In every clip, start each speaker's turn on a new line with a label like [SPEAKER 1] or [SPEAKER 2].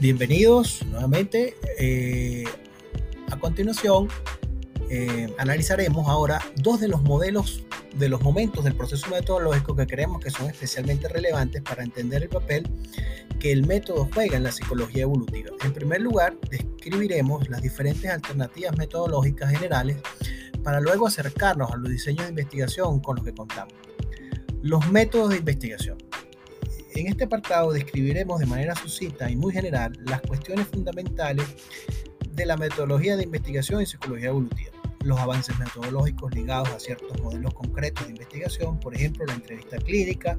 [SPEAKER 1] Bienvenidos nuevamente. Eh, a continuación, eh, analizaremos ahora dos de los modelos, de los momentos del proceso metodológico que creemos que son especialmente relevantes para entender el papel que el método juega en la psicología evolutiva. En primer lugar, describiremos las diferentes alternativas metodológicas generales para luego acercarnos a los diseños de investigación con los que contamos. Los métodos de investigación. En este apartado describiremos de manera sucinta y muy general las cuestiones fundamentales de la metodología de investigación en psicología evolutiva, los avances metodológicos ligados a ciertos modelos concretos de investigación, por ejemplo, la entrevista clínica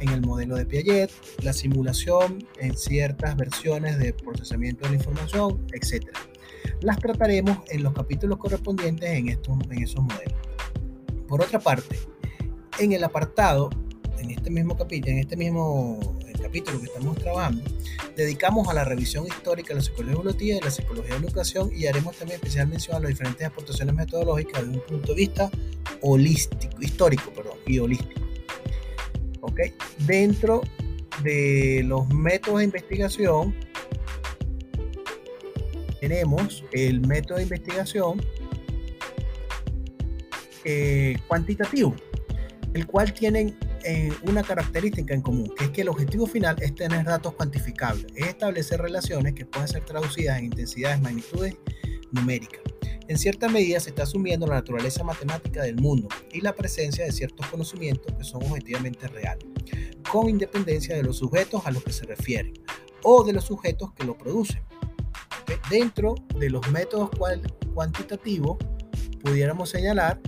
[SPEAKER 1] en el modelo de Piaget, la simulación en ciertas versiones de procesamiento de la información, etc. Las trataremos en los capítulos correspondientes en, estos, en esos modelos. Por otra parte, en el apartado, en este mismo capítulo, en este mismo capítulo que estamos trabajando, dedicamos a la revisión histórica de la psicología evolutiva y la psicología de la educación y haremos también especial mención a las diferentes aportaciones metodológicas desde un punto de vista holístico, histórico, perdón, y holístico. Dentro de los métodos de investigación tenemos el método de investigación eh, cuantitativo, el cual tiene eh, una característica en común, que es que el objetivo final es tener datos cuantificables, es establecer relaciones que pueden ser traducidas en intensidades, magnitudes numéricas. En cierta medida se está asumiendo la naturaleza matemática del mundo y la presencia de ciertos conocimientos que son objetivamente reales, con independencia de los sujetos a los que se refieren o de los sujetos que lo producen. Dentro de los métodos cuantitativos, pudiéramos señalar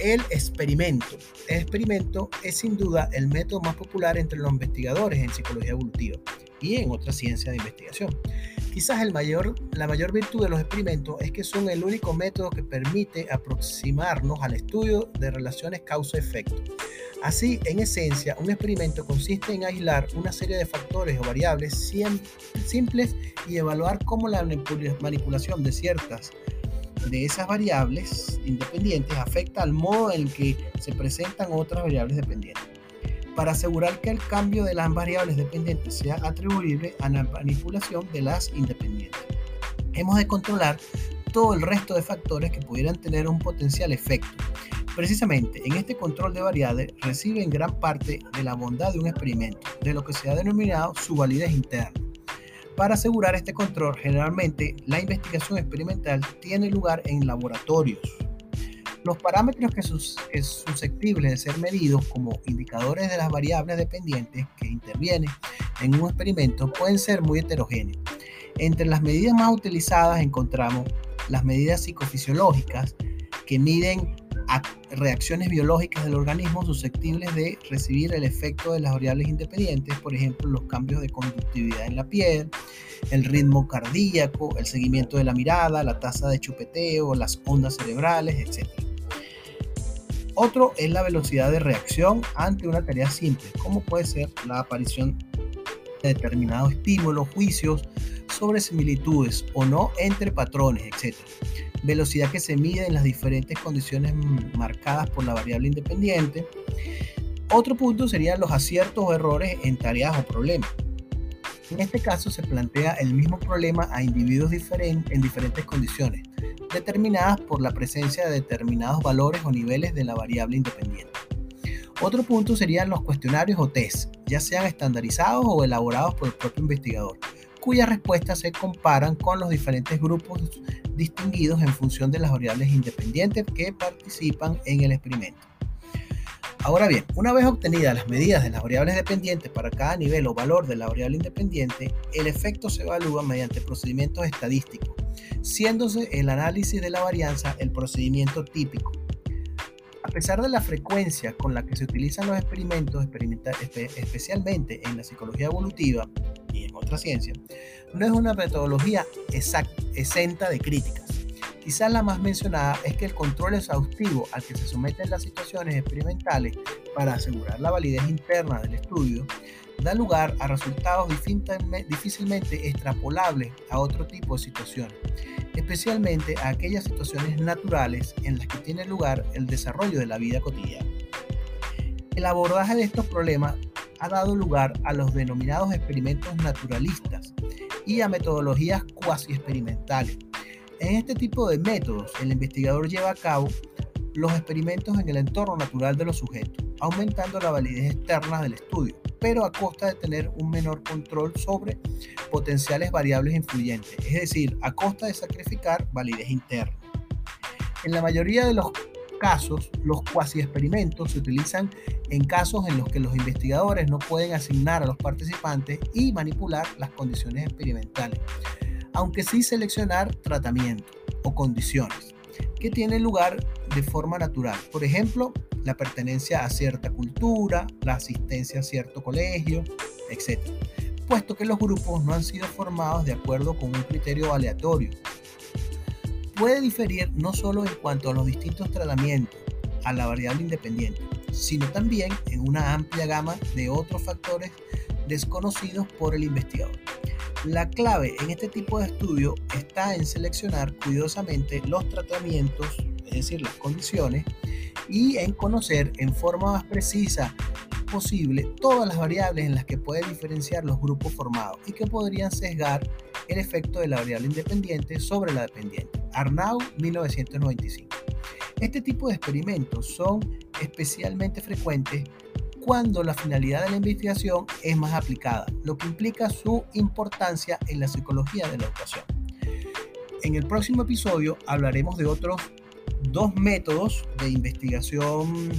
[SPEAKER 1] el experimento. El experimento es sin duda el método más popular entre los investigadores en psicología evolutiva y en otras ciencias de investigación. Quizás el mayor, la mayor virtud de los experimentos es que son el único método que permite aproximarnos al estudio de relaciones causa-efecto. Así, en esencia, un experimento consiste en aislar una serie de factores o variables simples y evaluar cómo la manipulación de ciertas de esas variables independientes afecta al modo en que se presentan otras variables dependientes. Para asegurar que el cambio de las variables dependientes sea atribuible a la manipulación de las independientes, hemos de controlar todo el resto de factores que pudieran tener un potencial efecto. Precisamente en este control de variables recibe en gran parte de la bondad de un experimento, de lo que se ha denominado su validez interna. Para asegurar este control, generalmente la investigación experimental tiene lugar en laboratorios. Los parámetros que, son susceptibles de ser medidos como indicadores de las variables dependientes que intervienen en un experimento pueden ser muy heterogéneos. Entre las medidas más utilizadas encontramos las medidas psicofisiológicas que miden reacciones biológicas del organismo susceptibles de recibir el efecto de las variables independientes, por ejemplo, los cambios de conductividad en la piel, el ritmo cardíaco, el seguimiento de la mirada, la tasa de chupeteo, las ondas cerebrales, etc. Otro es la velocidad de reacción ante una tarea simple, como puede ser la aparición de determinados estímulos, juicios sobre similitudes o no entre patrones, etc velocidad que se mide en las diferentes condiciones marcadas por la variable independiente. Otro punto serían los aciertos o errores en tareas o problemas. En este caso se plantea el mismo problema a individuos diferentes en diferentes condiciones, determinadas por la presencia de determinados valores o niveles de la variable independiente. Otro punto serían los cuestionarios o test, ya sean estandarizados o elaborados por el propio investigador, cuyas respuestas se comparan con los diferentes grupos distinguidos en función de las variables independientes que participan en el experimento. Ahora bien, una vez obtenidas las medidas de las variables dependientes para cada nivel o valor de la variable independiente, el efecto se evalúa mediante procedimientos estadísticos, siéndose el análisis de la varianza el procedimiento típico. A pesar de la frecuencia con la que se utilizan los experimentos, especialmente en la psicología evolutiva, otra ciencia, no es una metodología exenta de críticas. Quizás la más mencionada es que el control exhaustivo al que se someten las situaciones experimentales para asegurar la validez interna del estudio da lugar a resultados difícilmente extrapolables a otro tipo de situaciones, especialmente a aquellas situaciones naturales en las que tiene lugar el desarrollo de la vida cotidiana. El abordaje de estos problemas ha dado lugar a los denominados experimentos naturalistas y a metodologías cuasi experimentales. En este tipo de métodos, el investigador lleva a cabo los experimentos en el entorno natural de los sujetos, aumentando la validez externa del estudio, pero a costa de tener un menor control sobre potenciales variables influyentes, es decir, a costa de sacrificar validez interna. En la mayoría de los casos, los cuasi experimentos se utilizan en casos en los que los investigadores no pueden asignar a los participantes y manipular las condiciones experimentales, aunque sí seleccionar tratamientos o condiciones que tienen lugar de forma natural. Por ejemplo, la pertenencia a cierta cultura, la asistencia a cierto colegio, etc. Puesto que los grupos no han sido formados de acuerdo con un criterio aleatorio. Puede diferir no solo en cuanto a los distintos tratamientos, a la variable independiente, sino también en una amplia gama de otros factores desconocidos por el investigador. La clave en este tipo de estudio está en seleccionar cuidadosamente los tratamientos, es decir, las condiciones, y en conocer en forma más precisa posible todas las variables en las que puede diferenciar los grupos formados y que podrían sesgar el efecto de la variable independiente sobre la dependiente. Arnau, 1995. Este tipo de experimentos son especialmente frecuentes cuando la finalidad de la investigación es más aplicada, lo que implica su importancia en la psicología de la educación. En el próximo episodio hablaremos de otros dos métodos de investigación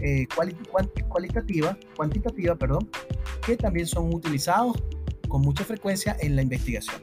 [SPEAKER 1] eh, cualitativa, cuantitativa, perdón, que también son utilizados con mucha frecuencia en la investigación.